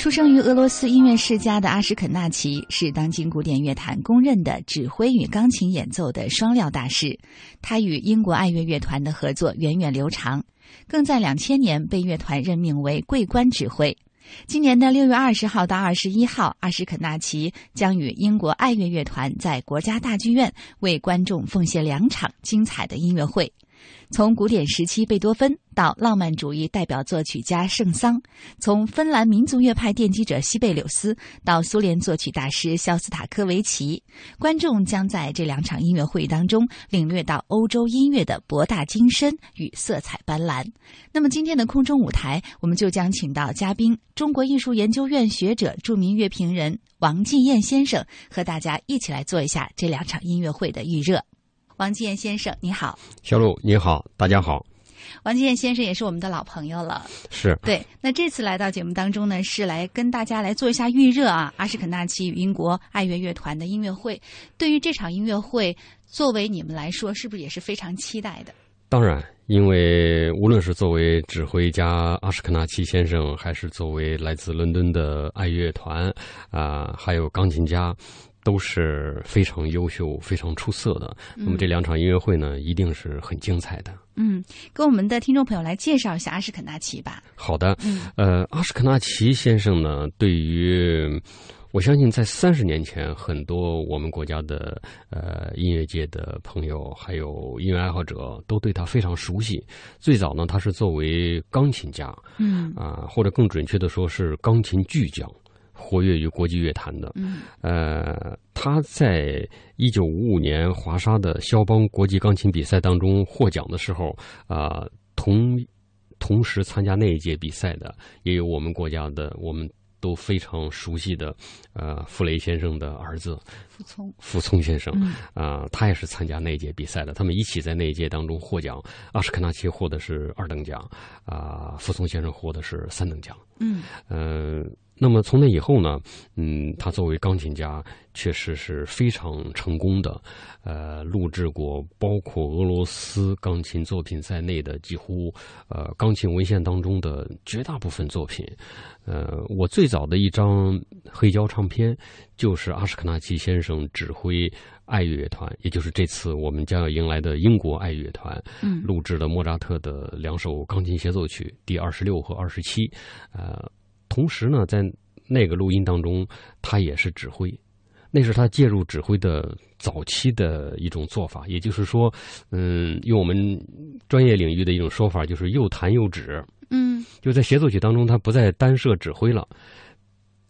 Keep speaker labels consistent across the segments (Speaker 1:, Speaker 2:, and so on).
Speaker 1: 出生于俄罗斯音乐世家的阿什肯纳奇是当今古典乐坛公认的指挥与钢琴演奏的双料大师。他与英国爱乐乐团的合作源远流长，更在两千年被乐团任命为桂冠指挥。今年的六月二十号到二十一号，阿什肯纳奇将与英国爱乐乐团在国家大剧院为观众奉献两场精彩的音乐会。从古典时期贝多芬到浪漫主义代表作曲家圣桑，从芬兰民族乐派奠基者西贝柳斯到苏联作曲大师肖斯塔科维奇，观众将在这两场音乐会当中领略到欧洲音乐的博大精深与色彩斑斓。那么今天的空中舞台，我们就将请到嘉宾中国艺术研究院学者、著名乐评人王继燕先生，和大家一起来做一下这两场音乐会的预热。王继燕先生，你好，
Speaker 2: 小鲁，你好，大家好。
Speaker 1: 王继燕先生也是我们的老朋友了，
Speaker 2: 是
Speaker 1: 对。那这次来到节目当中呢，是来跟大家来做一下预热啊。阿什肯纳奇与英国爱乐乐团的音乐会，对于这场音乐会，作为你们来说，是不是也是非常期待的？
Speaker 2: 当然，因为无论是作为指挥家阿什肯纳奇先生，还是作为来自伦敦的爱乐团啊，还有钢琴家。都是非常优秀、非常出色的。那么这两场音乐会呢，一定是很精彩的。
Speaker 1: 嗯，跟我们的听众朋友来介绍一下阿什肯纳奇吧。
Speaker 2: 好的，嗯呃，阿什肯纳奇先生呢，对于我相信在三十年前，很多我们国家的呃音乐界的朋友，还有音乐爱好者，都对他非常熟悉。最早呢，他是作为钢琴家，
Speaker 1: 嗯
Speaker 2: 啊，或者更准确的说是钢琴巨匠。活跃于国际乐坛的，
Speaker 1: 嗯，
Speaker 2: 呃，他在一九五五年华沙的肖邦国际钢琴比赛当中获奖的时候，啊，同同时参加那一届比赛的也有我们国家的，我们都非常熟悉的，呃，傅雷先生的儿子
Speaker 1: 傅聪，
Speaker 2: 傅聪先生，啊，他也是参加那一届比赛的，他们一起在那一届当中获奖，阿什肯纳奇获的是二等奖，啊，傅聪先生获的是三等奖，
Speaker 1: 嗯，
Speaker 2: 嗯。那么从那以后呢，嗯，他作为钢琴家确实是非常成功的，呃，录制过包括俄罗斯钢琴作品在内的几乎呃钢琴文献当中的绝大部分作品。呃，我最早的一张黑胶唱片就是阿什克纳奇先生指挥爱乐乐团，也就是这次我们将要迎来的英国爱乐乐团，
Speaker 1: 嗯，
Speaker 2: 录制的莫扎特的两首钢琴协奏曲第二十六和二十七，呃。同时呢，在那个录音当中，他也是指挥，那是他介入指挥的早期的一种做法。也就是说，嗯，用我们专业领域的一种说法，就是又弹又指。
Speaker 1: 嗯，
Speaker 2: 就在协奏曲当中，他不再单设指挥了，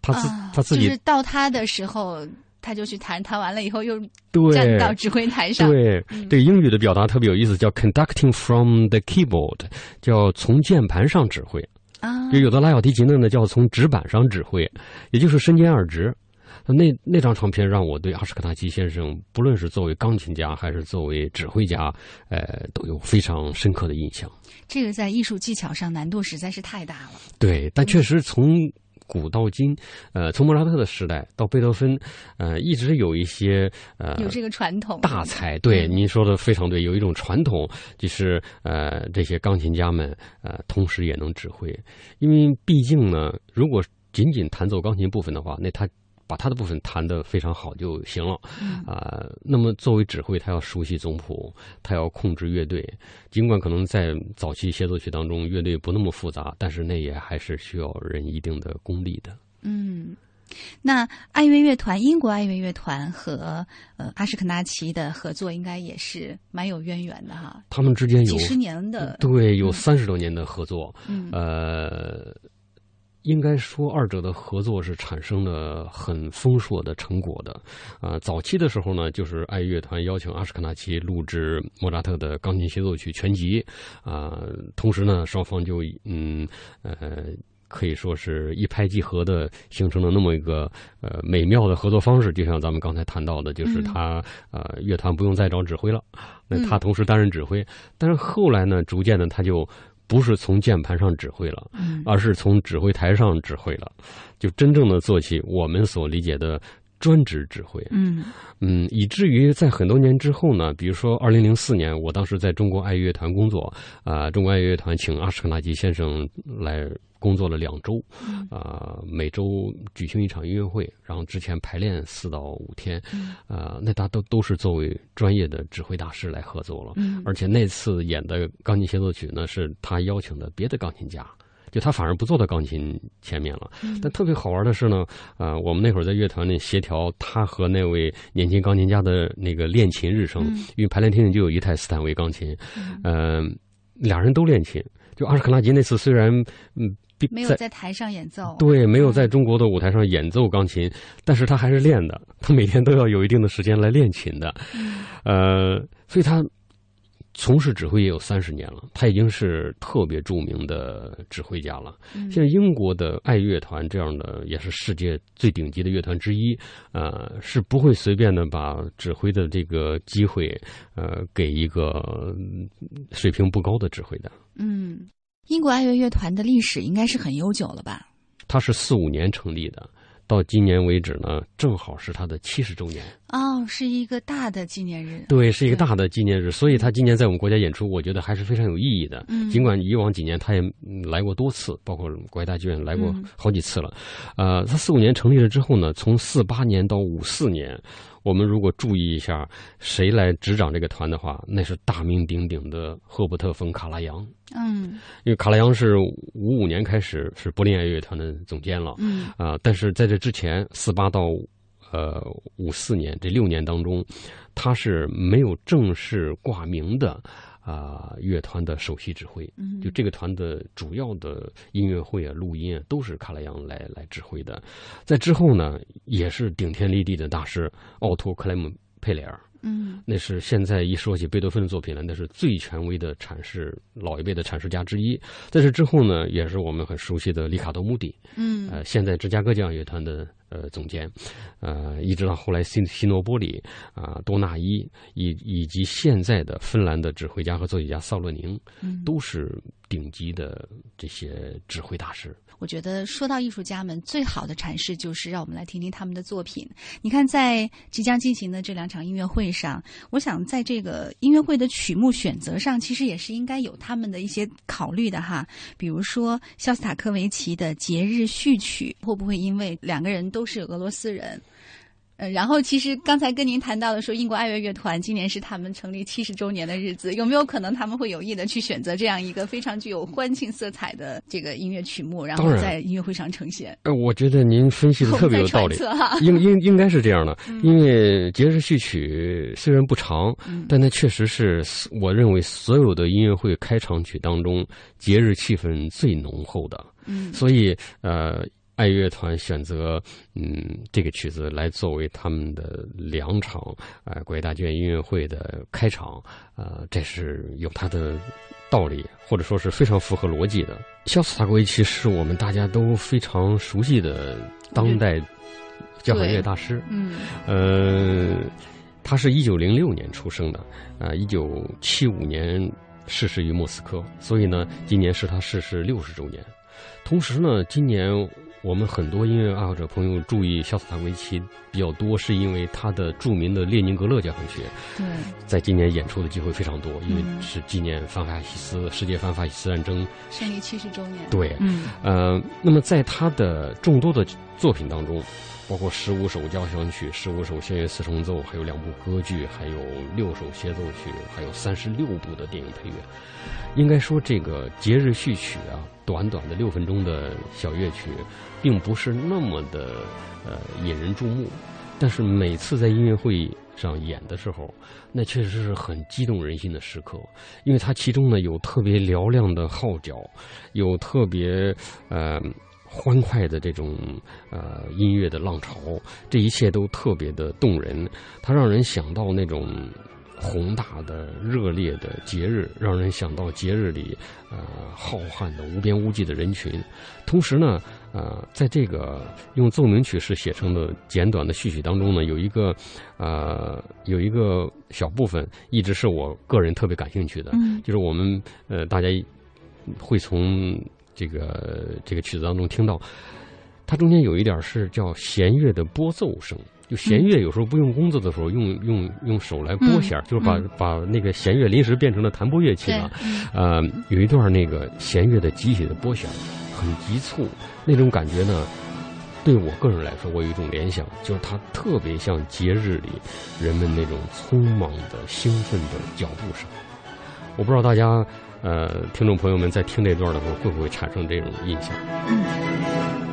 Speaker 2: 他自他自己
Speaker 1: 就是到他的时候，他就去弹，弹完了以后又
Speaker 2: 站
Speaker 1: 到指挥台上。
Speaker 2: 对，对，英语的表达特别有意思，叫 conducting from the keyboard，叫从键盘上指挥。
Speaker 1: 啊，
Speaker 2: 就有的拉小提琴的呢，叫从纸板上指挥，也就是身兼二职。那那张唱片让我对阿什克纳奇先生，不论是作为钢琴家还是作为指挥家，呃，都有非常深刻的印象。
Speaker 1: 这个在艺术技巧上难度实在是太大了。
Speaker 2: 对，但确实从。古到今，呃，从莫扎特的时代到贝多芬，呃，一直有一些呃
Speaker 1: 有这个传统
Speaker 2: 大才。对，您说的非常对，有一种传统，就是呃，这些钢琴家们呃，同时也能指挥，因为毕竟呢，如果仅仅弹奏钢琴部分的话，那他。把他的部分弹得非常好就行了，啊，那么作为指挥，他要熟悉总谱，他要控制乐队。尽管可能在早期协奏曲当中，乐队不那么复杂，但是那也还是需要人一定的功力的。
Speaker 1: 嗯，那爱乐乐团，英国爱乐乐团和呃阿什肯纳奇的合作，应该也是蛮有渊源的哈。
Speaker 2: 他们之间有
Speaker 1: 几十年的，
Speaker 2: 对，有三十多年的合作。
Speaker 1: 嗯，
Speaker 2: 呃。应该说，二者的合作是产生了很丰硕的成果的。啊，早期的时候呢，就是爱乐团邀请阿什肯纳奇录制莫扎特的钢琴协奏曲全集，啊，同时呢，双方就嗯呃可以说是一拍即合的，形成了那么一个呃美妙的合作方式。就像咱们刚才谈到的，就是他呃乐团不用再找指挥了，那他同时担任指挥。但是后来呢，逐渐的他就。不是从键盘上指挥了，而是从指挥台上指挥了，就真正的做起我们所理解的专职指挥。
Speaker 1: 嗯
Speaker 2: 嗯，以至于在很多年之后呢，比如说二零零四年，我当时在中国爱乐乐团工作，啊、中国爱乐乐团请阿什肯纳吉先生来工作了两周，啊、每周举行一场音乐会，然后之前排练四到五天，啊、那他都都是作为专业的指挥大师来合作了，
Speaker 1: 嗯
Speaker 2: 而且那次演的钢琴协奏曲呢，是他邀请的别的钢琴家。就他反而不坐到钢琴前面了，但特别好玩的是呢，呃，我们那会儿在乐团里协调他和那位年轻钢琴家的那个练琴日程，
Speaker 1: 嗯。
Speaker 2: 因为排练厅里就有一台斯坦威钢琴，嗯、俩人都练琴。就阿什克纳吉那次虽然嗯
Speaker 1: 没有在台上演奏，
Speaker 2: 对没有在中国的舞台上演奏钢琴，但是他还是练的，他每天都要有一定的时间来练琴的，呃，所以他从事指挥也有三十年了，他已经是特别著名的指挥家了。
Speaker 1: 嗯
Speaker 2: 现在英国的爱乐团这样的也是世界最顶级的乐团之一，呃，是不会随便的把指挥的这个机会，呃，给一个嗯水平不高的指挥的。
Speaker 1: 嗯，英国爱乐乐团的历史应该是很悠久了吧？
Speaker 2: 它是四五年成立的，到今年为止呢，正好是他的七十周年。
Speaker 1: 哦，是一个大的纪念日。
Speaker 2: 对，是一个大的纪念日，所以他今年在我们国家演出，我觉得还是非常有意义的。
Speaker 1: 嗯
Speaker 2: 尽管以往几年他也嗯来过多次，包括国家大剧院来过
Speaker 1: 嗯
Speaker 2: 好几次了。呃，他四五年成立了之后呢，从四八年到五四年，我们如果注意一下谁来执掌这个团的话，那是大名鼎鼎的赫伯特·冯·卡拉扬。
Speaker 1: 嗯
Speaker 2: 因为卡拉扬是五五年开始是柏林爱乐团的总监了，
Speaker 1: 嗯
Speaker 2: 啊、但是在这之前，四八到呃五四年这六年当中，他是没有正式挂名的啊、乐团的首席指挥。
Speaker 1: 嗯，
Speaker 2: 就这个团的主要的音乐会啊、录音啊，都是卡拉扬来来指挥的。在之后呢，也是顶天立地的大师奥托·克莱姆佩雷尔。
Speaker 1: 嗯
Speaker 2: 那是现在一说起贝多芬的作品来，那是最权威的阐释老一辈的阐释家之一。在这之后呢，也是我们很熟悉的里卡多·穆迪，
Speaker 1: 嗯
Speaker 2: 呃，现在芝加哥交响乐团的呃总监，呃，一直到后来西西诺波里啊、多纳伊以以及现在的芬兰的指挥家和作曲家萨洛宁，
Speaker 1: 嗯，
Speaker 2: 都是顶级的这些指挥大师。
Speaker 1: 我觉得说到艺术家们，最好的阐释就是让我们来听听他们的作品。你看，在即将进行的这两场音乐会上，我想在这个音乐会的曲目选择上，其实也是应该有他们的一些考虑的哈。比如说肖斯塔科维奇的节日序曲，会不会因为两个人都是俄罗斯人？嗯，然后其实刚才跟您谈到的说，英国爱乐乐团今年是他们成立七十周年的日子，有没有可能他们会有意的去选择这样一个非常具有欢庆色彩的这个音乐曲目，然后在音乐会上呈现？
Speaker 2: 呃，我觉得您分析的特别有道理。应应应该是这样的，因为节日序曲虽然不长，
Speaker 1: 嗯
Speaker 2: 但它确实是我认为所有的音乐会开场曲当中节日气氛最浓厚的。
Speaker 1: 嗯
Speaker 2: 所以呃，爱乐团选择嗯这个曲子来作为他们的两场呃国家大剧院音乐会的开场，呃，这是有它的道理，或者说是非常符合逻辑的。肖斯塔科维奇是我们大家都非常熟悉的当代交响乐大师。
Speaker 1: 嗯
Speaker 2: 呃，他是一九零六年出生的，啊，一九七五年逝世于莫斯科，所以呢，今年是他逝世六十周年。同时呢，今年我们很多音乐爱好者朋友注意肖斯塔科维奇比较多，是因为他的著名的列宁格勒交响曲
Speaker 1: 对，
Speaker 2: 在今年演出的机会非常多，因为
Speaker 1: 嗯
Speaker 2: 是纪念反法西斯世界反法西斯战争
Speaker 1: 胜利七十周年。
Speaker 2: 对
Speaker 1: 嗯
Speaker 2: 呃，那么在他的众多的作品当中，包括十五首交响曲、十五首弦乐四重奏，还有两部歌剧，还有六首协奏曲，还有三十六部的电影配乐。应该说，这个节日序曲啊，短短的六分钟的小乐曲，并不是那么的呃引人注目，但是每次在音乐会上演的时候，那确实是很激动人心的时刻，因为它其中呢有特别嘹亮的号角，有特别呃欢快的这种呃音乐的浪潮，这一切都特别的动人，它让人想到那种。宏大的、热烈的节日，让人想到节日里，呃，浩瀚的、无边无际的人群。同时呢，呃，在这个用奏鸣曲式写成的简短的序曲当中呢，有一个，呃，有一个小部分，一直是我个人特别感兴趣的，
Speaker 1: 嗯
Speaker 2: 就是我们呃，大家会从这个这个曲子当中听到，它中间有一点是叫弦乐的拨奏声，就弦乐有时候不用弓子的时候，用用用手来拨弦，就是把把那个弦乐临时变成了弹拨乐器了。呃，有一段那个弦乐的集体的拨弦，很急促，那种感觉呢，对我个人来说，我有一种联想，就是它特别像节日里人们那种匆忙的兴奋的脚步声。我不知道大家呃，听众朋友们在听这段的时候，会不会产生这种印象？
Speaker 1: 欢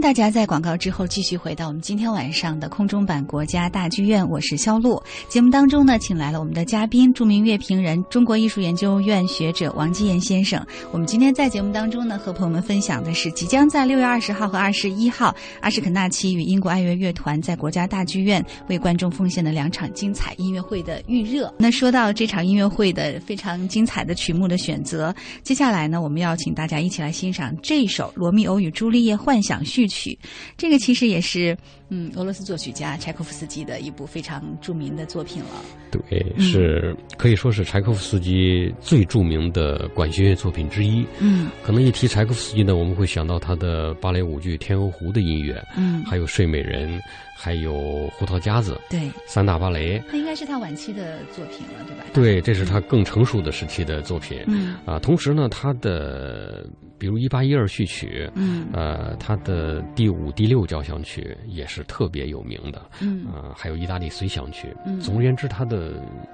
Speaker 1: 大家在广告之后继续回到我们今天晚上的空中版国家大剧院，我是肖璐。节目当中呢，请来了我们的嘉宾，著名乐评人、中国艺术研究院学者王基岩先生。我们今天在节目当中呢，和朋友们分享的是即将在六月二十号和二十一号，阿什肯纳奇与英国爱乐乐团在国家大剧院为观众奉献的两场精彩音乐会的预热。那说到这场音乐会的非常精彩的曲目的选择，接下来呢，我们要请大家一起来欣赏这首《罗密欧与朱丽叶幻想序》。序曲，这个其实也是嗯俄罗斯作曲家柴可夫斯基的一部非常著名的作品了。
Speaker 2: 对，是可以说是柴可夫斯基最著名的管弦乐作品之一。
Speaker 1: 嗯，
Speaker 2: 可能一提柴可夫斯基呢，我们会想到他的芭蕾舞剧《天鹅湖》的音乐，
Speaker 1: 嗯，
Speaker 2: 还有《睡美人》，还有《胡桃夹子》，
Speaker 1: 对，
Speaker 2: 三大芭蕾。
Speaker 1: 那应该是他晚期的作品了，对吧？
Speaker 2: 对，这是他更成熟的时期的作品。
Speaker 1: 嗯，
Speaker 2: 啊，同时呢，他的比如一八一二序曲，
Speaker 1: 嗯，
Speaker 2: 呃，他的第五、第六交响曲也是特别有名的。
Speaker 1: 嗯，
Speaker 2: 啊，还有意大利随想曲。
Speaker 1: 嗯，
Speaker 2: 总而言之，他的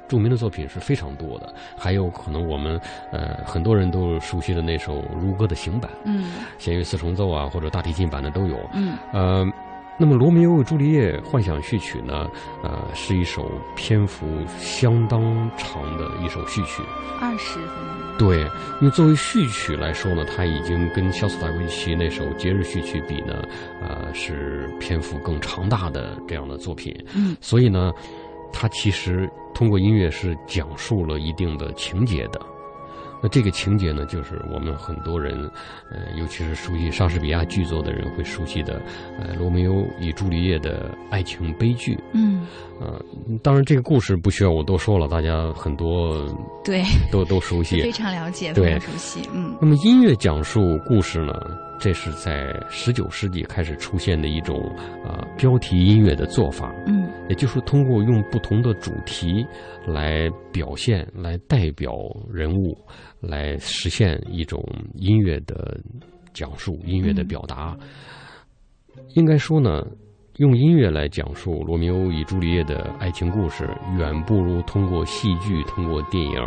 Speaker 2: 著名的作品是非常多的。还有可能我们呃很多人都熟悉的那首《如歌》的行版，
Speaker 1: 嗯，
Speaker 2: 弦乐四重奏啊，或者大提琴版的都有。
Speaker 1: 嗯，
Speaker 2: 呃。那么，《罗密欧与朱丽叶》幻想序曲呢？呃，是一首篇幅相当长的一首序曲，
Speaker 1: 二十分钟。
Speaker 2: 对，因为作为序曲来说呢，它已经跟肖斯塔科维奇那首节日序曲比呢，呃，是篇幅更长大的这样的作品。
Speaker 1: 嗯，
Speaker 2: 所以呢，它其实通过音乐是讲述了一定的情节的。那这个情节呢，就是我们很多人，呃，尤其是熟悉莎士比亚剧作的人会熟悉的，呃，《罗密欧与朱丽叶》的爱情悲剧。
Speaker 1: 嗯，
Speaker 2: 呃，当然这个故事不需要我多说了，大家很多
Speaker 1: 对
Speaker 2: 都都熟悉，
Speaker 1: 非常了解，
Speaker 2: 对，
Speaker 1: 非常熟悉。嗯，
Speaker 2: 那么音乐讲述故事呢？这是在十九世纪开始出现的一种啊标题音乐的做法，
Speaker 1: 嗯，
Speaker 2: 也就是通过用不同的主题来表现、来代表人物，来实现一种音乐的讲述、音乐的表达。应该说呢，用音乐来讲述罗密欧与朱丽叶的爱情故事，远不如通过戏剧、通过电影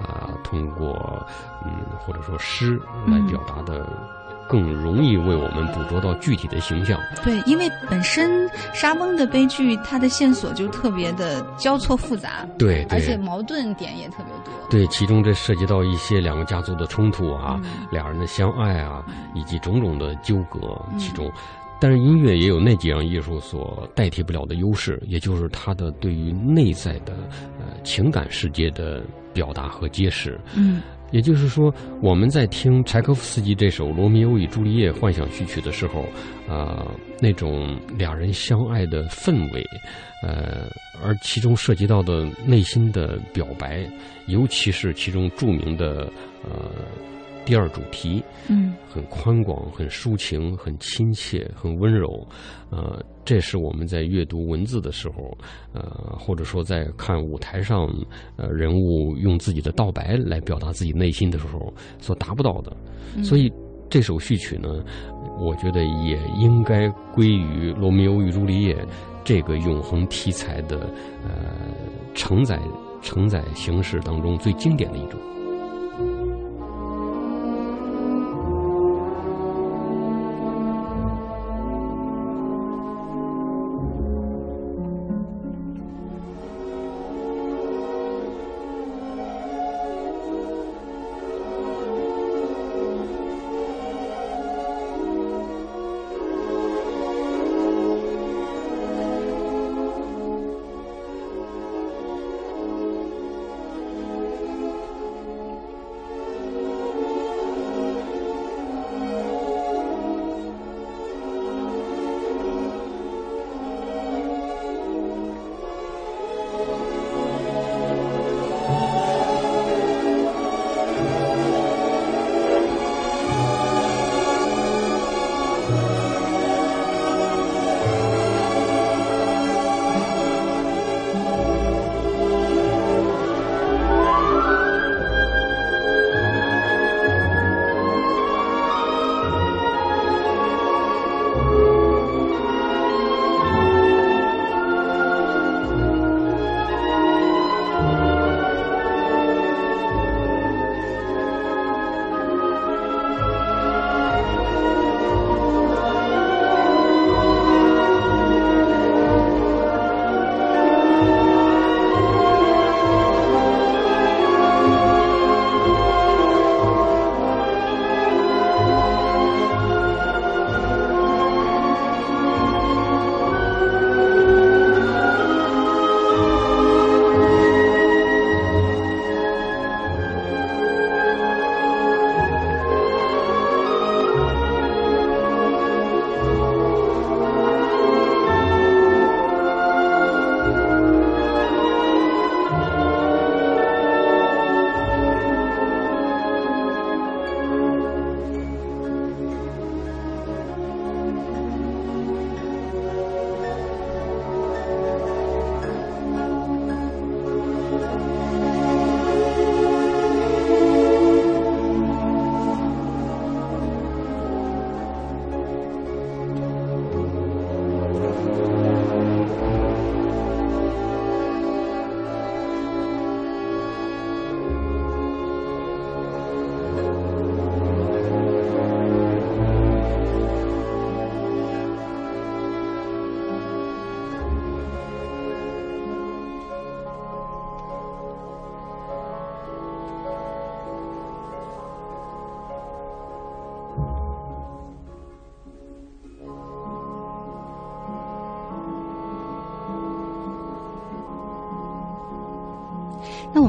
Speaker 2: 啊、通过嗯或者说诗来表达的。更容易为我们捕捉到具体的形象。
Speaker 1: 对，因为本身莎翁的悲剧，它的线索就特别的交错复杂，
Speaker 2: 对，
Speaker 1: 而且矛盾点也特别多。
Speaker 2: 对，其中这涉及到一些两个家族的冲突啊，俩人的相爱啊，以及种种的纠葛其中。但是音乐也有那几样艺术所代替不了的优势，也就是它的对于内在的呃情感世界的表达和揭示。
Speaker 1: 嗯。
Speaker 2: 也就是说，我们在听柴可夫斯基这首《罗密欧与朱丽叶》幻想序曲的时候，呃，那种两人相爱的氛围，呃，而其中涉及到的内心的表白，尤其是其中著名的呃第二主题，
Speaker 1: 嗯，
Speaker 2: 很宽广、很抒情、很亲切、很温柔，呃。这是我们在阅读文字的时候，呃，或者说在看舞台上，呃，人物用自己的道白来表达自己内心的时候所达不到的。所以这首序曲呢，我觉得也应该归于《罗密欧与朱丽叶》这个永恒题材的呃承载承载形式当中最经典的一种。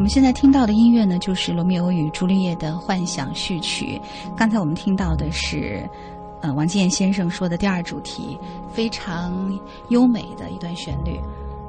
Speaker 1: 我们现在听到的音乐呢，就是《罗密欧与朱丽叶》的幻想序曲。刚才我们听到的是，呃，王建先生说的第二主题，非常优美的一段旋律。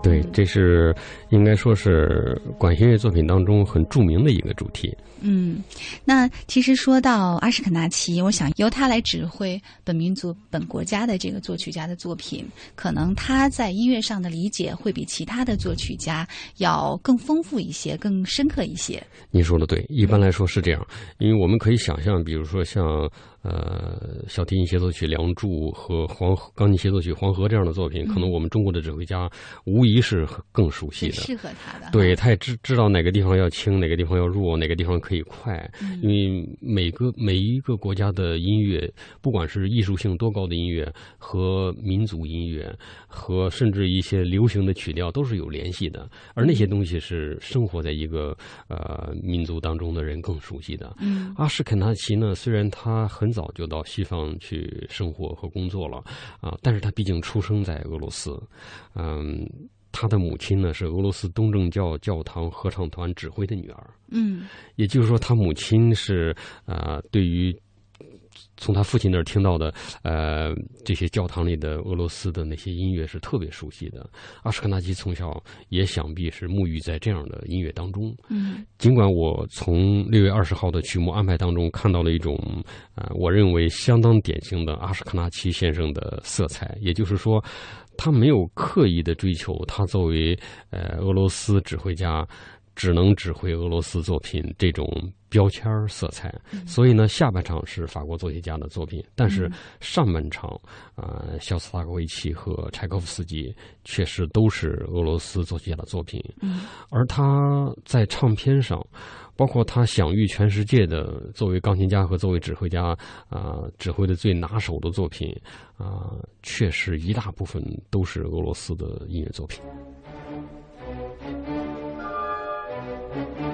Speaker 2: 对，这是应该说是管弦乐作品当中很著名的一个主题。
Speaker 1: 嗯，那其实说到阿什肯纳奇，我想由他来指挥本民族、本国家的这个作曲家的作品，可能他在音乐上的理解会比其他的作曲家要更丰富一些、更深刻一些。
Speaker 2: 您说的对，一般来说是这样，因为我们可以想象，比如说像。呃，小提琴协奏曲《梁祝》和黄钢琴协奏曲《黄河》这样的作品，可能我们中国的指挥家无疑是更熟悉的，
Speaker 1: 适合他的。
Speaker 2: 对，他也知知道哪个地方要轻，哪个地方要弱，哪个地方可以快。因为每个每一个国家的音乐，不管是艺术性多高的音乐，和民族音乐，和甚至一些流行的曲调，都是有联系的。而那些东西是生活在一个呃民族当中的人更熟悉的。
Speaker 1: 嗯，
Speaker 2: 阿什肯纳奇呢，虽然他很。早就到西方去生活和工作了，啊，但是他毕竟出生在俄罗斯，嗯，他的母亲呢是俄罗斯东正教教堂合唱团指挥的女儿，
Speaker 1: 嗯，
Speaker 2: 也就是说，他母亲是啊，对于。从他父亲那儿听到的，呃，这些教堂里的俄罗斯的那些音乐是特别熟悉的。阿什克纳基从小也想必是沐浴在这样的音乐当中。
Speaker 1: 嗯，
Speaker 2: 尽管我从六月二十号的曲目安排当中看到了一种，呃，我认为相当典型的阿什克纳奇先生的色彩，也就是说，他没有刻意的追求他作为呃俄罗斯指挥家。只能指挥俄罗斯作品这种标签色彩，所以呢，下半场是法国作曲家的作品，但是上半场，啊，肖斯塔科维奇和柴可夫斯基确实都是俄罗斯作曲家的作品。而他在唱片上，包括他享誉全世界的作为钢琴家和作为指挥家啊，指挥的最拿手的作品啊，确实一大部分都是俄罗斯的音乐作品。thank you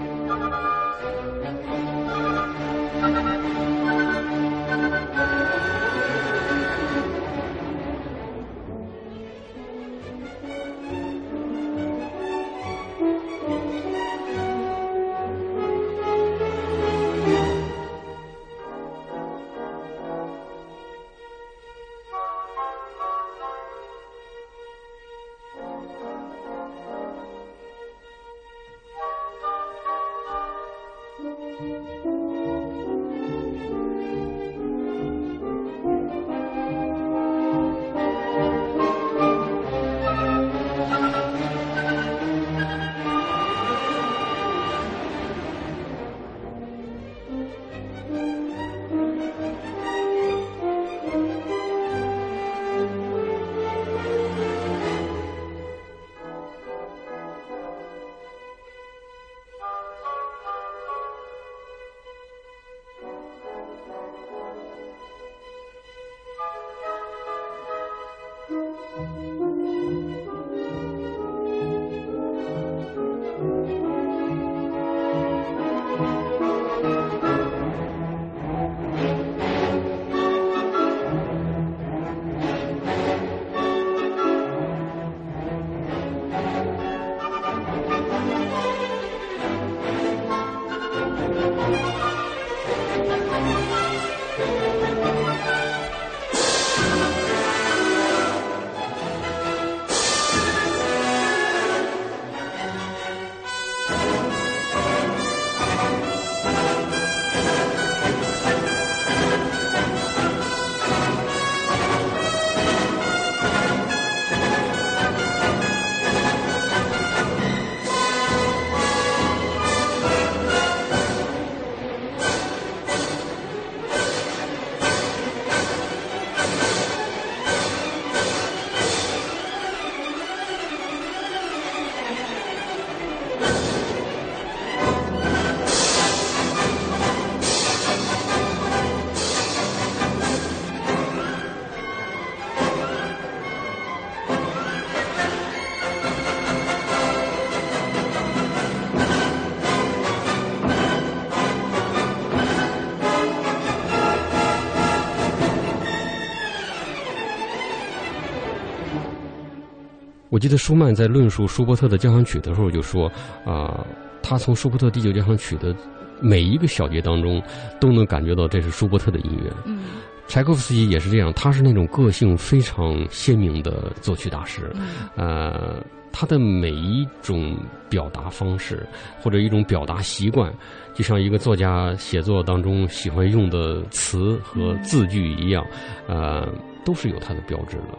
Speaker 2: 我记得舒曼在论述舒伯特的交响曲的时候就说：“啊，他从舒伯特第九交响曲的每一个小节当中，都能感觉到这是舒伯特的音乐。
Speaker 1: 嗯，
Speaker 2: 柴可夫斯基也是这样，他是那种个性非常鲜明的作曲大师。呃，他的每一种表达方式或者一种表达习惯，就像一个作家写作当中喜欢用的词和字句一样，呃，都是有他的标志的。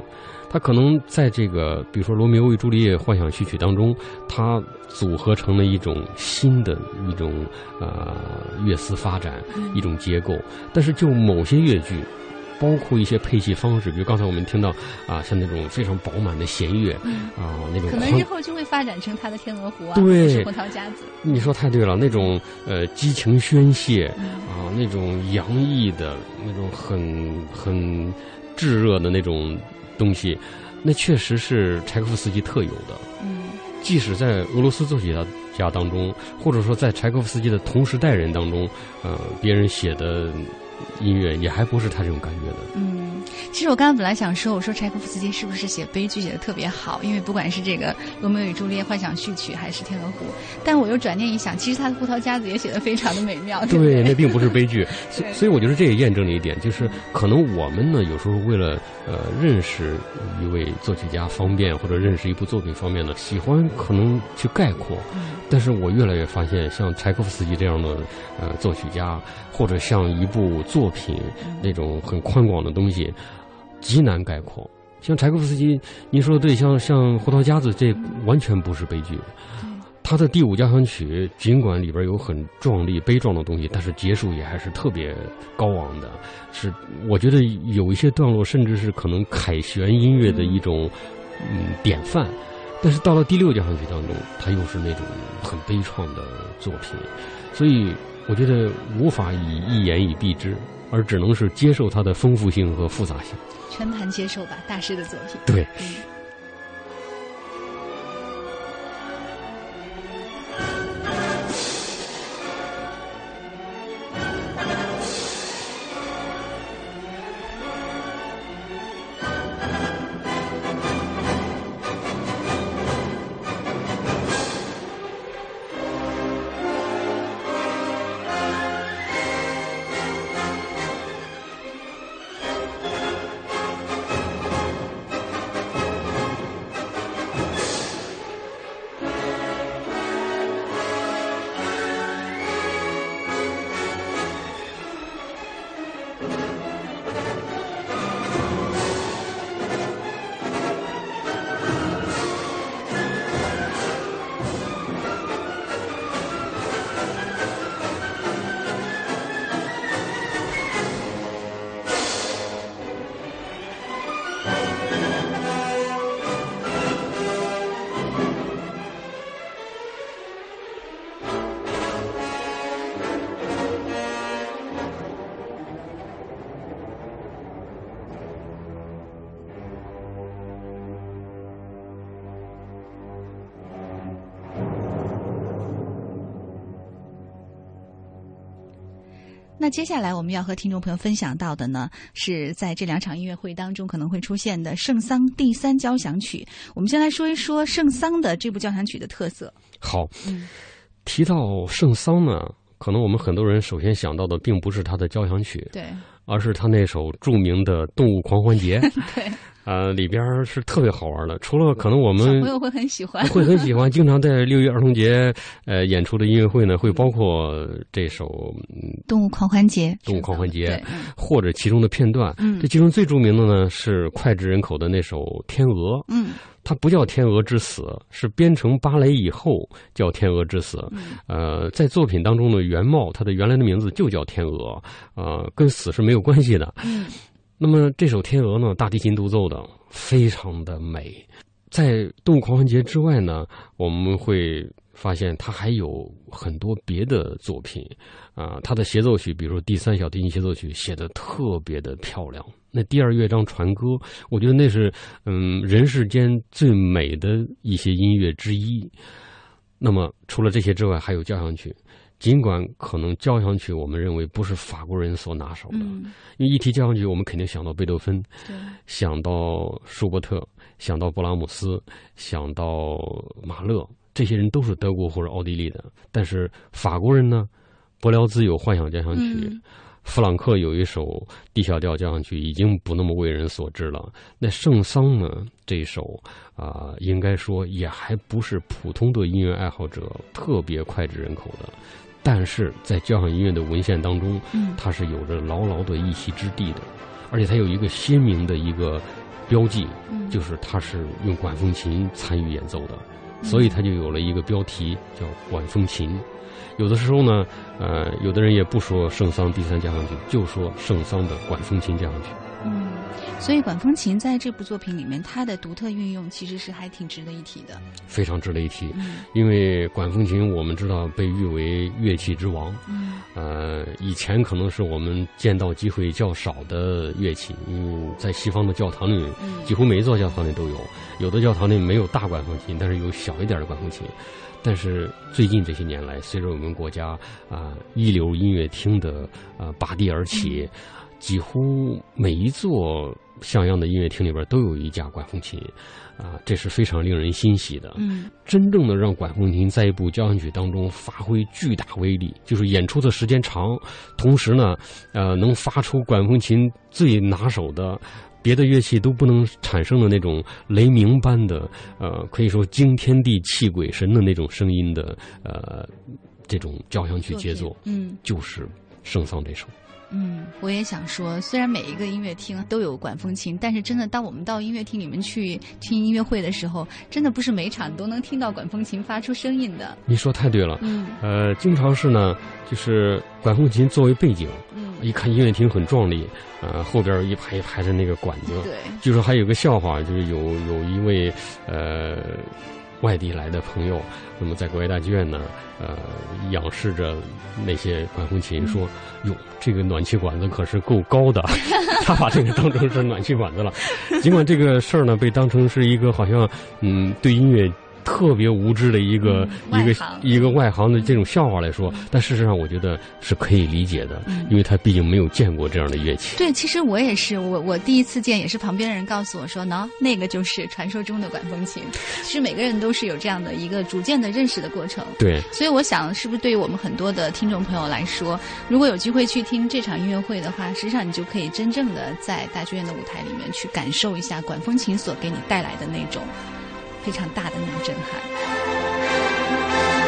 Speaker 2: 他可能在这个，比如说《罗密欧与朱丽叶》幻想序曲当中，他组合成了一种新的一种呃乐思发展，一种结构。但是就某些乐剧，包括一些配器方式，比如刚才我们听到啊，像那种非常饱满的弦乐啊，那种
Speaker 1: 可能日后就会发展成他的天鹅湖啊，
Speaker 2: 对，
Speaker 1: 胡桃夹子。
Speaker 2: 你说太对了，那种呃激情宣泄啊，那种洋溢的那种很很炙热的那种。东西，那确实是柴可夫斯基特有的。
Speaker 1: 嗯，
Speaker 2: 即使在俄罗斯作曲家当中，或者说在柴可夫斯基的同时代人当中，呃，别人写的音乐也还不是他这种感觉的。
Speaker 1: 嗯。其实我刚刚本来想说，我说柴可夫斯基是不是写悲剧写的特别好？因为不管是这个《罗密欧与朱丽叶》幻想序曲，还是《天鹅湖》，但我又转念一想，其实他的《胡桃夹子》也写的非常的美妙。
Speaker 2: 对，那并不是悲剧。所以我觉得这也验证了一点，就是可能我们呢，有时候为了呃认识一位作曲家方便，或者认识一部作品方便呢，喜欢可能去概括。但是我越来越发现，像柴可夫斯基这样的呃作曲家，或者像一部作品那种很宽广的东西。极难概括，像柴可夫斯基，您说的对，像像《胡桃夹子》，这完全不是悲剧。他的第五交响曲，尽管里边有很壮丽、悲壮的东西，但是结束也还是特别高昂的。是，我觉得有一些段落，甚至是可能凯旋音乐的一种嗯典范。但是到了第六交响曲当中，他又是那种很悲怆的作品，所以我觉得无法以一言以蔽之，而只能是接受它的丰富性和复杂性。
Speaker 1: 全盘接受吧，大师的作品。
Speaker 2: 对。
Speaker 1: 那接下来我们要和听众朋友分享到的呢，是在这两场音乐会当中可能会出现的圣桑第三交响曲。我们先来说一说圣桑的这部交响曲的特色。
Speaker 2: 好，提到圣桑呢，可能我们很多人首先想到的并不是他的交响曲，
Speaker 1: 对，
Speaker 2: 而是他那首著名的《动物狂欢节》。
Speaker 1: 对。
Speaker 2: 呃，里边是特别好玩的。除了可能我们
Speaker 1: 小朋友会很喜欢，
Speaker 2: 会很喜欢，经常在六一儿童节呃演出的音乐会呢，会包括这首《
Speaker 1: 动物狂欢节》。
Speaker 2: 动物狂欢节，或者其中的片段。
Speaker 1: 嗯，
Speaker 2: 这其中最著名的呢是脍炙人口的那首《天鹅》。
Speaker 1: 嗯，
Speaker 2: 它不叫《天鹅之死》，是编成芭蕾以后叫《天鹅之死》。呃，在作品当中的原貌，它的原来的名字就叫《天鹅》，呃，跟死是没有关系的。
Speaker 1: 嗯。
Speaker 2: 那么这首《天鹅》呢，大提琴独奏的非常的美。在《动物狂欢节》之外呢，我们会发现他还有很多别的作品啊。它的协奏曲，比如第三小提琴协奏曲，写的特别的漂亮。那第二乐章船歌，我觉得那是嗯人世间最美的一些音乐之一。那么除了这些之外，还有交响曲。尽管可能交响曲，我们认为不是法国人所拿手的，因为一提交响曲，我们肯定想到贝多芬，想到舒伯特，想到布拉姆斯，想到马勒，这些人都是德国或者奥地利的。但是法国人呢，柏辽兹有幻想交响曲。弗朗克有一首 D 小调交响曲，已经不那么为人所知了。那圣桑呢？这一首啊，应该说也还不是普通的音乐爱好者特别脍炙人口的。但是在交响音乐的文献当中，它是有着牢牢的一席之地的。而且它有一个鲜明的一个标记，就是它是用管风琴参与演奏的，所以它就有了一个标题叫管风琴。有的时候呢，呃，有的人也不说圣桑第三交响曲，就说圣桑的管风琴交响曲。
Speaker 1: 嗯，所以管风琴在这部作品里面，它的独特运用其实是还挺值得一提的。
Speaker 2: 非常值得一提，因为管风琴我们知道被誉为乐器之王。嗯，呃，以前可能是我们见到机会较少的乐器，因为在西方的教堂里，几乎每一座教堂里都有。有的教堂里没有大管风琴，但是有小一点的管风琴。但是最近这些年来，随着我们国家啊一流音乐厅的啊拔地而起，几乎每一座像样的音乐厅里边都有一架管风琴，啊，这是非常令人欣喜的。嗯，真正的让管风琴在一部交响曲当中发挥巨大威力，就是演出的时间长，同时呢，呃，能发出管风琴最拿手的。别的乐器都不能产生的那种雷鸣般的，呃，可以说惊天地泣鬼神的那种声音的，呃，这种交响曲杰作，嗯，就是圣桑这首。
Speaker 1: 嗯，我也想说，虽然每一个音乐厅都有管风琴，但是真的，当我们到音乐厅里面去听音乐会的时候，真的不是每场都能听到管风琴发出声音的。
Speaker 2: 你说太对了，嗯，呃，经常是呢，就是管风琴作为背景，嗯，一看音乐厅很壮丽，呃，后边一排一排的那个管子，
Speaker 1: 对，
Speaker 2: 据说还有个笑话，就是有有一位呃。外地来的朋友，那么在国家大剧院呢，呃，仰视着那些管风琴，说：“哟，这个暖气管子可是够高的。”他把这个当成是暖气管子了。尽管这个事儿呢，被当成是一个好像，嗯，对音乐。特别无知的一个一个一个外行的这种笑话来说，但事实上我觉得是可以理解的，因为他毕竟没有见过这样的乐器。
Speaker 1: 对，其实我也是，我我第一次见也是旁边的人告诉我说，喏，那个就是传说中的管风琴。其实每个人都是有这样的一个逐渐的认识的过程。
Speaker 2: 对，
Speaker 1: 所以我想，是不是对于我们很多的听众朋友来说，如果有机会去听这场音乐会的话，实际上你就可以真正的在大剧院的舞台里面去感受一下管风琴所给你带来的那种。非常大的那种震撼。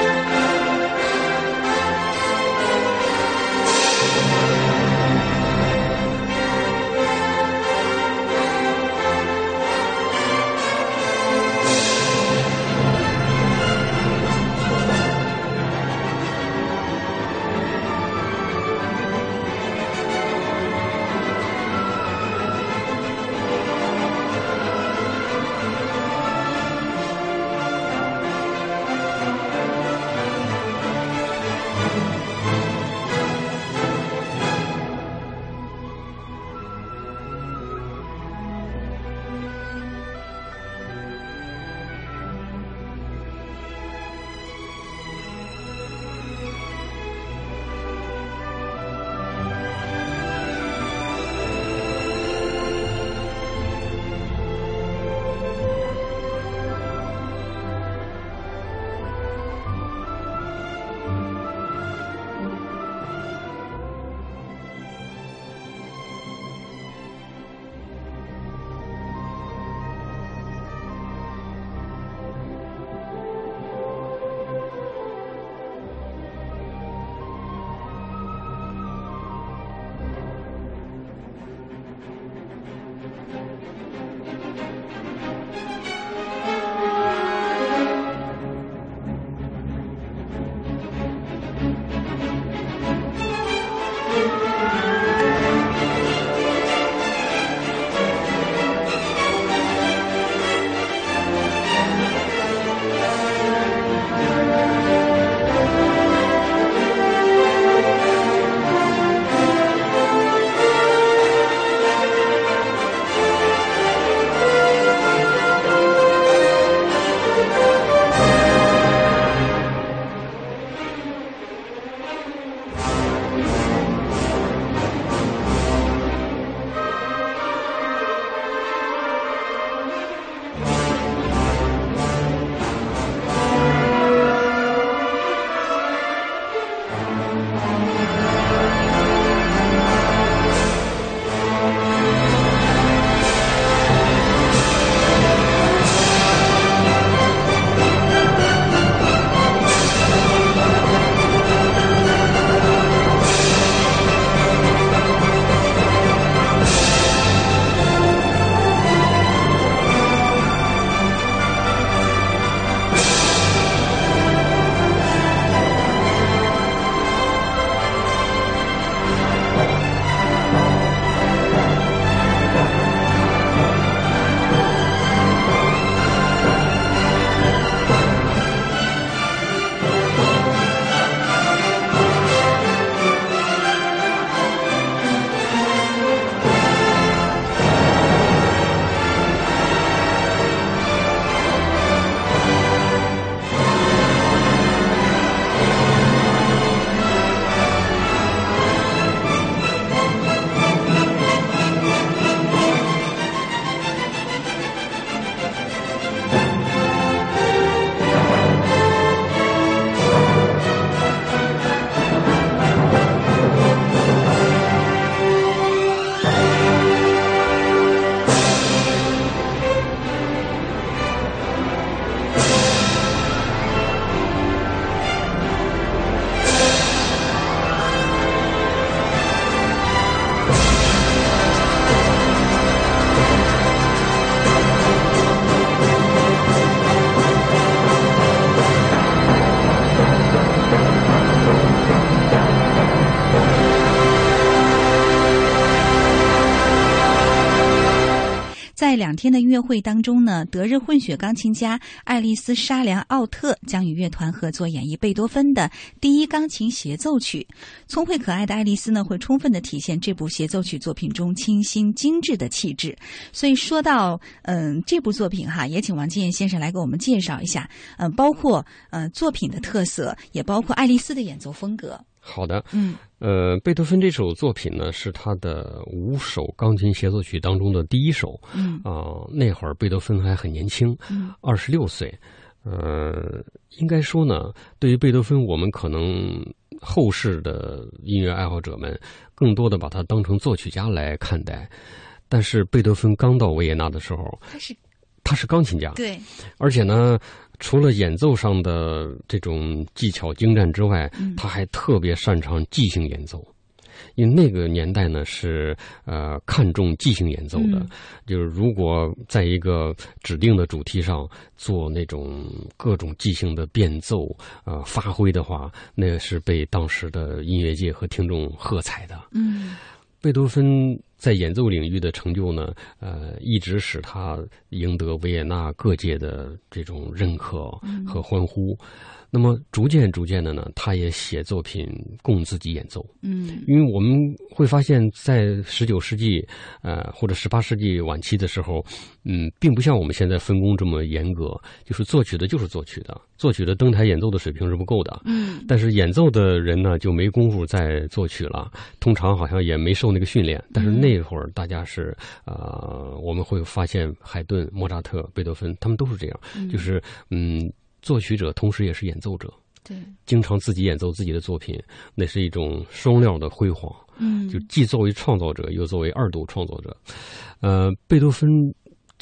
Speaker 1: 两天的音乐会当中呢，德日混血钢琴家爱丽丝·沙良奥特将与乐团合作演绎贝多芬的第一钢琴协奏曲。聪慧可爱的爱丽丝呢，会充分的体现这部协奏曲作品中清新精致的气质。所以说到嗯这部作品哈，也请王金燕先生来给我们介绍一下，嗯，包括呃作品的特色，也包括爱丽丝的演奏风格。
Speaker 2: 好的，
Speaker 1: 嗯
Speaker 2: 呃，贝多芬这首作品呢，是他的五首钢琴协奏曲当中的第一首。
Speaker 1: 嗯
Speaker 2: 啊、那会儿贝多芬还很年轻，
Speaker 1: 嗯
Speaker 2: 二十六岁。呃，应该说呢，对于贝多芬，我们可能后世的音乐爱好者们更多的把他当成作曲家来看待。但是贝多芬刚到维也纳的时候，
Speaker 1: 他是
Speaker 2: 他是钢琴家，
Speaker 1: 对，
Speaker 2: 而且呢，除了演奏上的这种技巧精湛之外，
Speaker 1: 嗯
Speaker 2: 他还特别擅长即兴演奏。因为那个年代呢是呃看重即兴演奏的，
Speaker 1: 嗯
Speaker 2: 就是如果在一个指定的主题上做那种各种即兴的变奏呃发挥的话，那是被当时的音乐界和听众喝彩的。
Speaker 1: 嗯
Speaker 2: 贝多芬在演奏领域的成就呢，呃，一直使他赢得维也纳各界的这种认可和欢呼。那么逐渐逐渐的呢，他也写作品供自己演奏。
Speaker 1: 嗯
Speaker 2: 因为我们会发现，在十九世纪，呃，或者十八世纪晚期的时候，嗯，并不像我们现在分工这么严格，就是作曲的就是作曲的，作曲的登台演奏的水平是不够的。
Speaker 1: 嗯
Speaker 2: 但是演奏的人呢，就没工夫再作曲了，通常好像也没受那个训练。但是那会儿大家是，呃，我们会发现海顿、莫扎特、贝多芬，他们都是这样，就是嗯，作曲者同时也是演奏者，
Speaker 1: 对，
Speaker 2: 经常自己演奏自己的作品，那是一种双料的辉煌。
Speaker 1: 嗯
Speaker 2: 就既作为创造者，又作为二度创作者。呃，贝多芬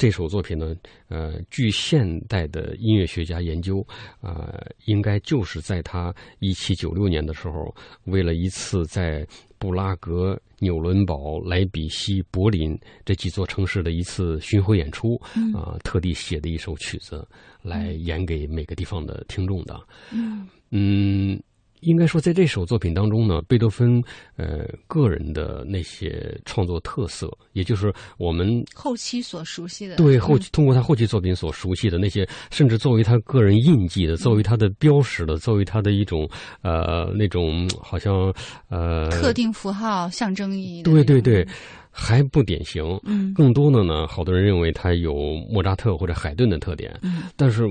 Speaker 2: 这首作品呢，呃，据现代的音乐学家研究，呃，应该就是在他一七九六年的时候，为了一次在布拉格、纽伦堡、莱比锡、柏林这几座城市的一次巡回演出，啊、特地写的一首曲子来演给每个地方的听众的。
Speaker 1: 嗯
Speaker 2: 嗯，应该说，在这首作品当中呢，贝多芬呃个人的那些创作特色，也就是我们
Speaker 1: 后期所熟悉的
Speaker 2: 对后期通过他后期作品所熟悉的那些，甚至作为他个人印记的，作为他的标识的，作为他的一种呃那种好像呃
Speaker 1: 特定符号象征意义的
Speaker 2: 对对对，还不典型。
Speaker 1: 嗯
Speaker 2: 更多的呢，好多人认为他有莫扎特或者海顿的特点，
Speaker 1: 嗯
Speaker 2: 但是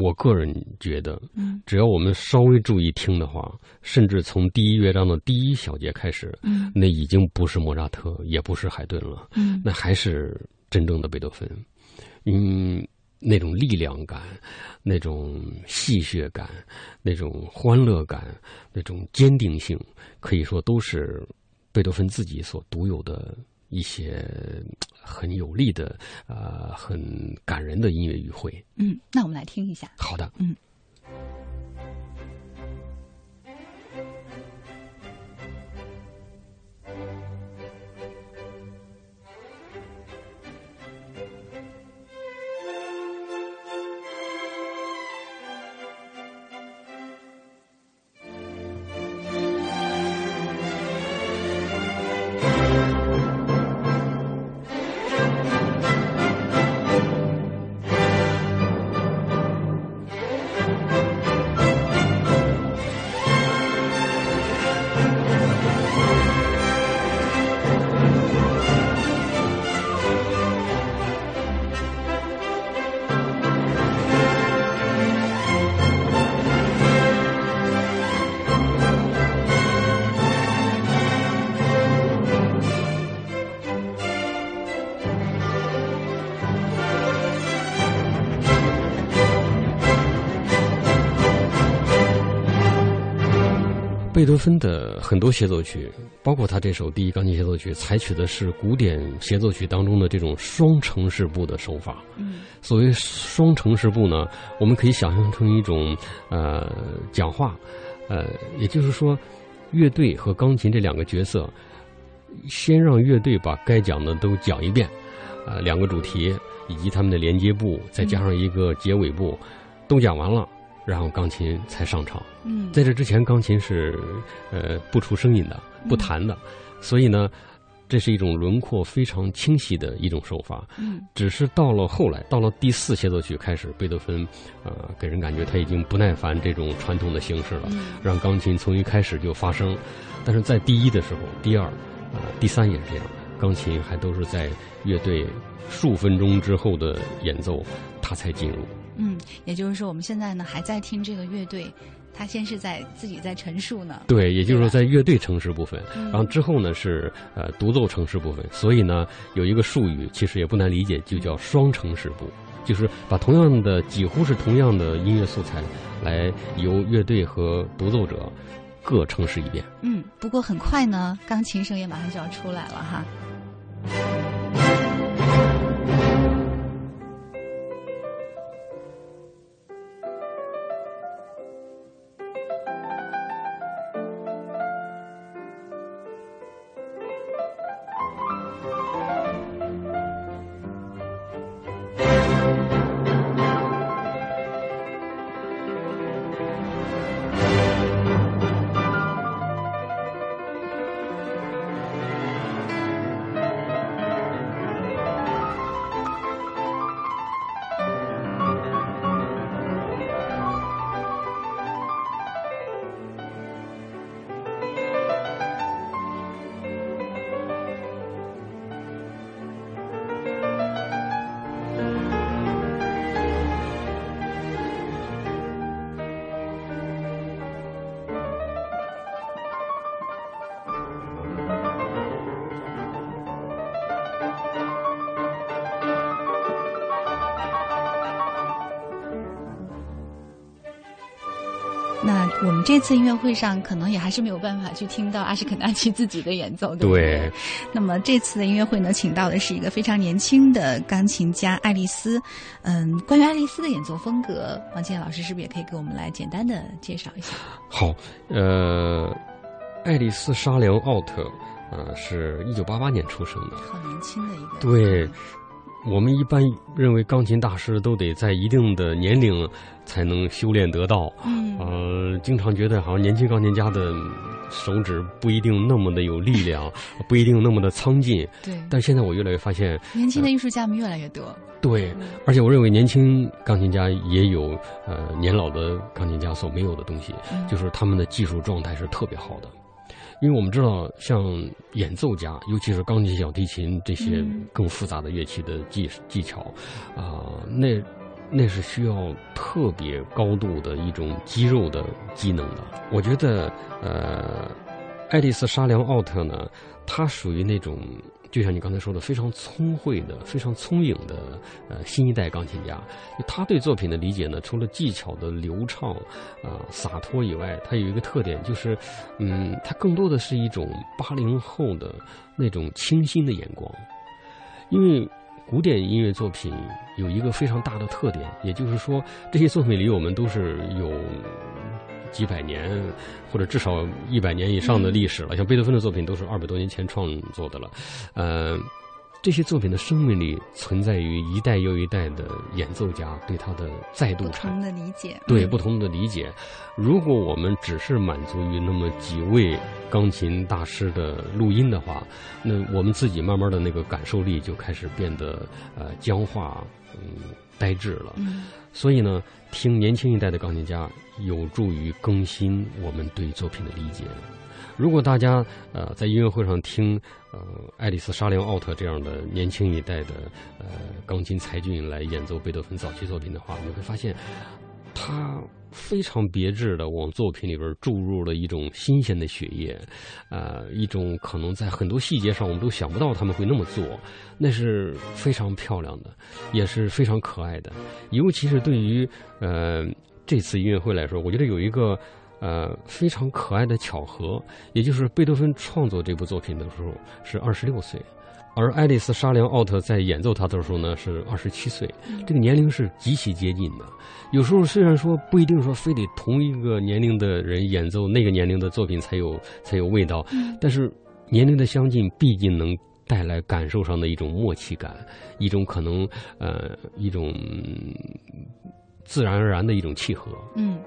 Speaker 2: 我个人觉得，
Speaker 1: 嗯。
Speaker 2: 只要我们稍微注意听的话，甚至从第一乐章的第一小节开始，
Speaker 1: 嗯。
Speaker 2: 那已经不是莫扎特，也不是海顿了，
Speaker 1: 嗯。
Speaker 2: 那还是真正的贝多芬。嗯，那种力量感，那种戏谑感，那种欢乐感，那种坚定性，可以说都是贝多芬自己所独有的一些很有力的、呃，很感人的音乐语汇。
Speaker 1: 嗯，那我们来听一下。
Speaker 2: 好的，
Speaker 1: 嗯。
Speaker 2: 贝多芬的很多协奏曲，包括他这首第一钢琴协奏曲，采取的是古典协奏曲当中的这种双城市部的手法。
Speaker 1: 嗯
Speaker 2: 所谓双城市部呢，我们可以想象成一种呃讲话，呃，也就是说，乐队和钢琴这两个角色，先让乐队把该讲的都讲一遍，呃，两个主题以及他们的连接部，再加上一个结尾部，都讲完了，然后钢琴才上场。
Speaker 1: 嗯
Speaker 2: 在这之前，钢琴是呃不出声音的，不弹的，所以呢，这是一种轮廓非常清晰的一种手法。
Speaker 1: 嗯，
Speaker 2: 只是到了后来，到了第四协奏曲开始，贝多芬，呃，给人感觉他已经不耐烦这种传统的形式了，让钢琴从一开始就发声。但是在第一的时候，第二，呃，第三也是这样，钢琴还都是在乐队数分钟之后的演奏，他才进入。
Speaker 1: 嗯，也就是说，我们现在呢还在听这个乐队。他先是在自己在陈述呢，
Speaker 2: 对，也就是说在乐队城市部分，然后之后呢是呃独奏城市部分，所以呢有一个术语其实也不难理解，就叫双城市部，就是把同样的几乎是同样的音乐素材，来由乐队和独奏者各城市一遍。
Speaker 1: 嗯，不过很快呢，钢琴声也马上就要出来了哈。们这次音乐会上可能也还是没有办法去听到阿什肯纳奇自己的演奏，对不对？那么这次的音乐会呢，请到的是一个非常年轻的钢琴家爱丽丝。嗯，关于爱丽丝的演奏风格，王健老师是不是也可以给我们来简单的介绍一下？
Speaker 2: 好，呃，爱丽丝·沙良奥特，呃，是一九八八年出生的，
Speaker 1: 好年轻的一个。
Speaker 2: 对。我们一般认为钢琴大师都得在一定的年龄才能修炼得到，
Speaker 1: 嗯，
Speaker 2: 呃，经常觉得好像年轻钢琴家的手指不一定那么的有力量，不一定那么的苍劲，
Speaker 1: 对。
Speaker 2: 但现在我越来越发现，
Speaker 1: 年轻的艺术家们越来越多，
Speaker 2: 对。而且我认为年轻钢琴家也有呃年老的钢琴家所没有的东西，就是他们的技术状态是特别好的。因为我们知道，像演奏家，尤其是钢琴、小提琴这些更复杂的乐器的技技巧，啊，那那是需要特别高度的一种肌肉的机能的。我觉得，呃，爱丽丝·沙良奥特呢，她属于那种。就像你刚才说的，非常聪慧的、非常聪颖的呃新一代钢琴家，他对作品的理解呢，除了技巧的流畅啊洒脱以外，他有一个特点就是，嗯，他更多的是一种八零后的那种清新的眼光。因为古典音乐作品有一个非常大的特点，也就是说，这些作品离我们都是有。几百年，或者至少一百年以上的历史了。像贝多芬的作品都是二百多年前创作的了，呃，这些作品的生命力存在于一代又一代的演奏家对他的再度
Speaker 1: 不同的理解，
Speaker 2: 对不同的理解。如果我们只是满足于那么几位钢琴大师的录音的话，那我们自己慢慢的那个感受力就开始变得呃僵化，嗯，呆滞了。所以呢，听年轻一代的钢琴家有助于更新我们对作品的理解。如果大家呃在音乐会上听呃爱丽丝·沙良奥特这样的年轻一代的呃钢琴才俊来演奏贝多芬早期作品的话，你会发现他。非常别致的往作品里边注入了一种新鲜的血液，呃，一种可能在很多细节上我们都想不到他们会那么做，那是非常漂亮的，也是非常可爱的。尤其是对于呃这次音乐会来说，我觉得有一个呃非常可爱的巧合，也就是贝多芬创作这部作品的时候是二十六岁。而爱丽丝·沙良奥特在演奏他的时候呢，是二十七岁，这个年龄是极其接近的。有时候虽然说不一定说非得同一个年龄的人演奏那个年龄的作品才有才有味道，但是年龄的相近，毕竟能带来感受上的一种默契感，一种可能呃一种自然而然的一种契合。
Speaker 1: 嗯。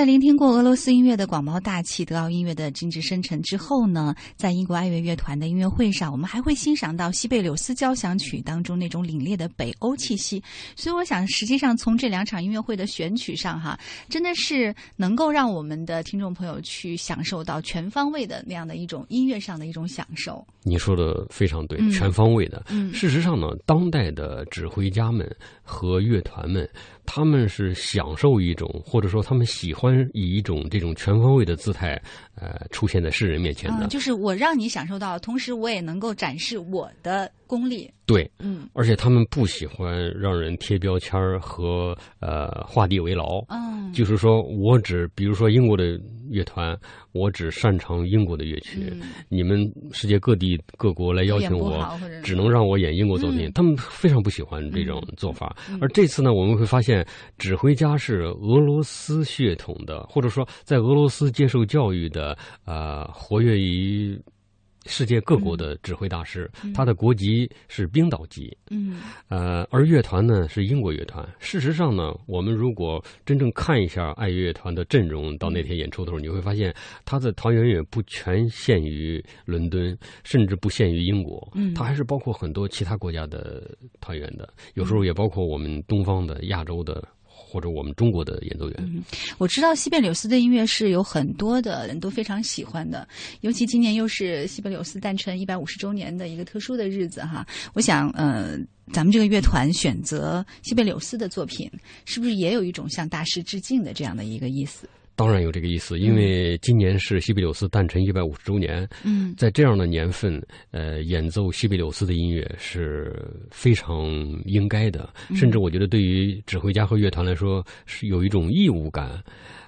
Speaker 1: 在聆听过俄罗斯音乐的广袤大气、德奥音乐的精致深沉之后呢，在英国爱乐乐团的音乐会上，我们还会欣赏到西贝柳斯交响曲当中那种凛冽的北欧气息。所以，我想，实际上从这两场音乐会的选曲上，哈，真的是能够让我们的听众朋友去享受到全方位的那样的一种音乐上的一种享受。
Speaker 2: 你说的非常对，
Speaker 1: 嗯
Speaker 2: 全方位的。
Speaker 1: 嗯
Speaker 2: 事实上呢，当代的指挥家们和乐团们，他们是享受一种，或者说他们喜欢以一种这种全方位的姿态，呃，出现在世人面前的。
Speaker 1: 就是我让你享受到，同时我也能够展示我的功力。
Speaker 2: 对，
Speaker 1: 嗯
Speaker 2: 而且他们不喜欢让人贴标签儿和呃画地为牢。
Speaker 1: 嗯，
Speaker 2: 就是说我只，比如说英国的乐团，我只擅长英国的乐曲，
Speaker 1: 嗯
Speaker 2: 你们世界各地各国来邀请我只能让我演英国作品，
Speaker 1: 嗯
Speaker 2: 他们非常不喜欢这种做法。
Speaker 1: 嗯
Speaker 2: 而这次呢，我们会发现，指挥家是俄罗斯血统的，或者说在俄罗斯接受教育的，呃，活跃于。世界各国的指挥大师，
Speaker 1: 嗯。
Speaker 2: 他的国籍是冰岛籍，
Speaker 1: 嗯。
Speaker 2: 呃，而乐团呢是英国乐团。事实上呢，我们如果真正看一下爱乐乐团的阵容，到那天演出的时候，你会发现，他的团员也不全限于伦敦，甚至不限于英国，
Speaker 1: 嗯。
Speaker 2: 它还是包括很多其他国家的团员的，有时候也包括我们东方的、亚洲的或者我们中国的演奏员。
Speaker 1: 我知道西贝柳斯的音乐是有很多的人都非常喜欢的，尤其今年又是西贝柳斯诞辰一百五十周年的一个特殊的日子哈。我想，呃，咱们这个乐团选择西贝柳斯的作品，是不是也有一种向大师致敬的这样的一个意思？
Speaker 2: 当然有这个意思，因为今年是西贝柳斯诞辰一百五十周年，
Speaker 1: 嗯。
Speaker 2: 在这样的年份，呃，演奏西贝柳斯的音乐是非常应该的，甚至我觉得对于指挥家和乐团来说是有一种义务感，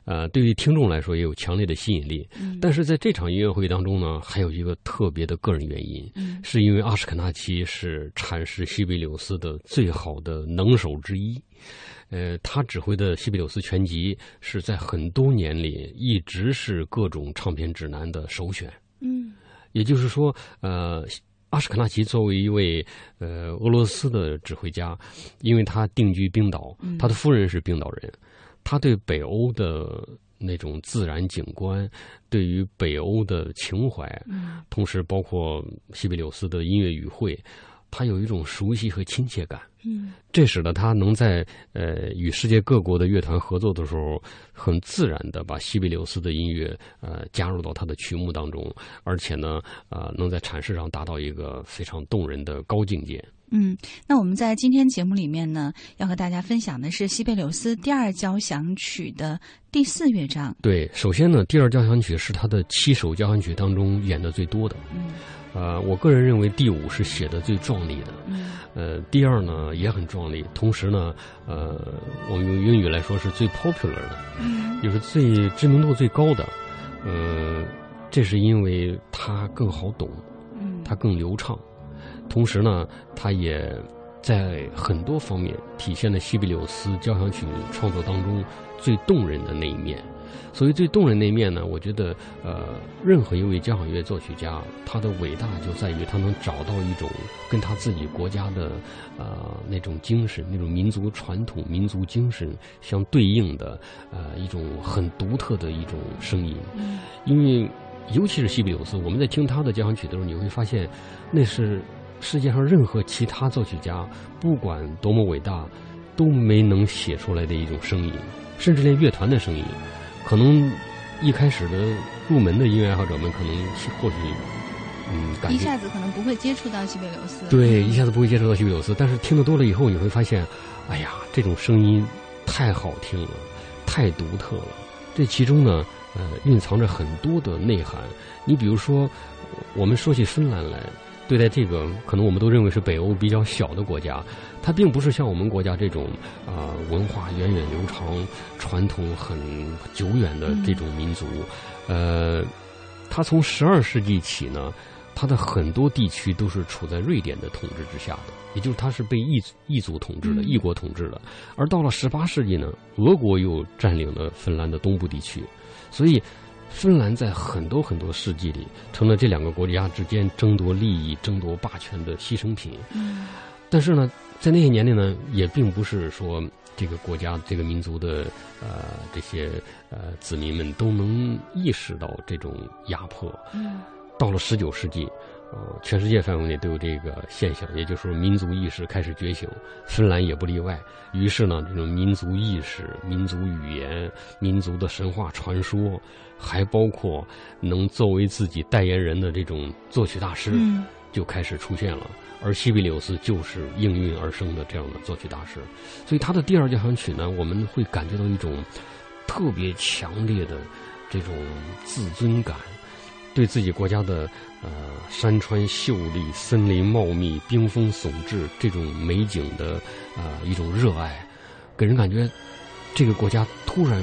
Speaker 2: 呃，对于听众来说也有强烈的吸引力。
Speaker 1: 嗯。
Speaker 2: 但是在这场音乐会当中呢，还有一个特别的个人原因，
Speaker 1: 嗯。
Speaker 2: 是因为阿什肯纳奇是阐释西贝柳斯的最好的能手之一。呃，他指挥的西贝柳斯全集是在很多年里一直是各种唱片指南的首选。
Speaker 1: 嗯
Speaker 2: 也就是说，呃，阿什肯纳奇作为一位呃俄罗斯的指挥家，因为他定居冰岛，
Speaker 1: 嗯
Speaker 2: 他的夫人是冰岛人，他对北欧的那种自然景观，对于北欧的情怀，
Speaker 1: 嗯
Speaker 2: 同时包括西贝柳斯的音乐语汇，他有一种熟悉和亲切感。
Speaker 1: 嗯
Speaker 2: 这使得他能在呃与世界各国的乐团合作的时候，很自然的把西贝柳斯的音乐呃加入到他的曲目当中，而且呢，呃能在阐释上达到一个非常动人的高境界。
Speaker 1: 嗯。那我们在今天节目里面呢，要和大家分享的是西贝柳斯第二交响曲的第四乐章。
Speaker 2: 对，首先呢，第二交响曲是他的七首交响曲当中演的最多的。
Speaker 1: 嗯
Speaker 2: 呃，我个人认为第五是写的最壮丽的。
Speaker 1: 嗯
Speaker 2: 呃，第二呢也很壮丽，同时呢，呃，我们用英语来说是最 popular 的。
Speaker 1: 嗯
Speaker 2: 就是最知名度最高的，呃，这是因为它更好懂，
Speaker 1: 嗯，
Speaker 2: 它更流畅，同时呢，它也在很多方面体现了西比柳斯交响曲创作当中最动人的那一面。所以最动人那一面呢，我觉得，呃，任何一位交响乐作曲家，他的伟大就在于他能找到一种跟他自己国家的，呃，那种精神、那种民族传统、民族精神相对应的，呃，一种很独特的一种声音。
Speaker 1: 嗯
Speaker 2: 因为尤其是西比柳斯，我们在听他的交响曲的时候，你会发现，那是世界上任何其他作曲家，不管多么伟大，都没能写出来的一种声音，甚至连乐团的声音，可能一开始的入门的音乐爱好者们，可能是或许嗯感觉
Speaker 1: 一下子可能不会接触到西贝柳斯。
Speaker 2: 对，一下子不会接触到西贝柳斯，但是听得多了以后，你会发现，哎呀，这种声音太好听了，太独特了。这其中呢，呃，蕴藏着很多的内涵。你比如说，我们说起芬兰来，对待这个，可能我们都认为是北欧比较小的国家，它并不是像我们国家这种啊、文化源远流长、传统很久远的这种民族。呃，它从十二世纪起呢，它的很多地区都是处在瑞典的统治之下的，也就是它是被异族异族统治的、
Speaker 1: 嗯
Speaker 2: 异国统治的。而到了十八世纪呢，俄国又占领了芬兰的东部地区，所以芬兰在很多很多世纪里成了这两个国家之间争夺利益、争夺霸权的牺牲品。
Speaker 1: 嗯
Speaker 2: 但是呢，在那些年里呢，也并不是说这个国家、这个民族的呃这些呃子民们都能意识到这种压迫。
Speaker 1: 嗯，
Speaker 2: 到了十九世纪，呃，全世界范围内都有这个现象，也就是说民族意识开始觉醒，芬兰也不例外。于是呢，这种民族意识、民族语言、民族的神话传说，还包括能作为自己代言人的这种作曲大师，
Speaker 1: 嗯
Speaker 2: 就开始出现了。而西比柳斯就是应运而生的这样的作曲大师，所以他的第二交响曲呢，我们会感觉到一种特别强烈的这种自尊感，对自己国家的呃山川秀丽、森林茂密、冰封耸峙这种美景的呃一种热爱，给人感觉这个国家突然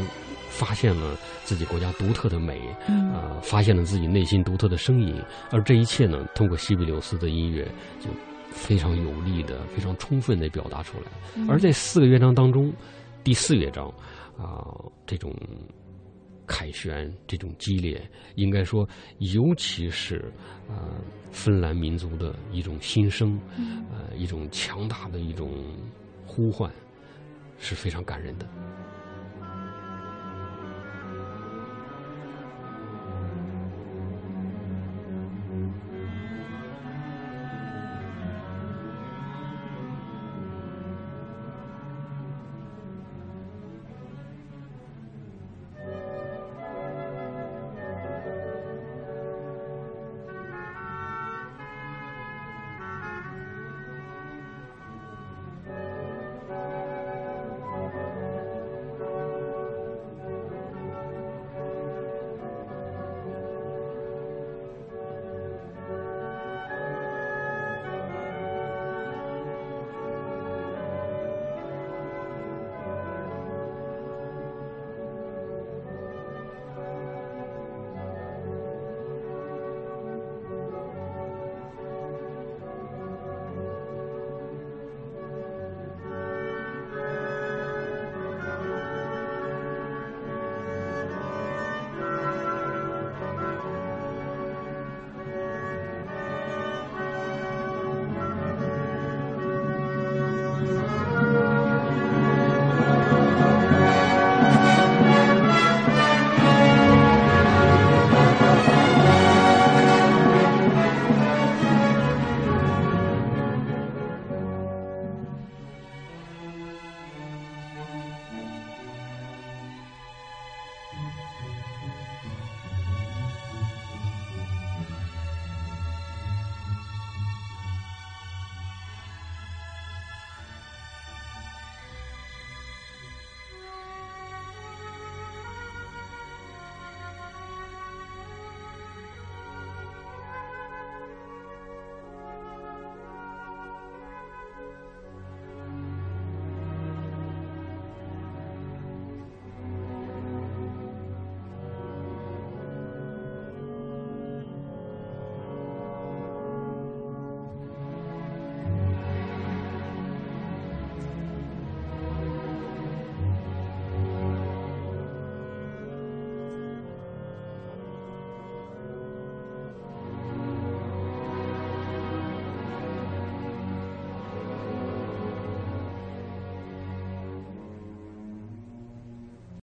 Speaker 2: 发现了自己国家独特的美，
Speaker 1: 嗯
Speaker 2: 呃，发现了自己内心独特的声音，而这一切呢，通过西比柳斯的音乐就非常有力的、非常充分的表达出来。
Speaker 1: 嗯
Speaker 2: 而在四个乐章当中，第四乐章啊、这种凯旋、这种激烈，应该说，尤其是啊、芬兰民族的一种心声，
Speaker 1: 嗯
Speaker 2: 呃，一种强大的一种呼唤，是非常感人的。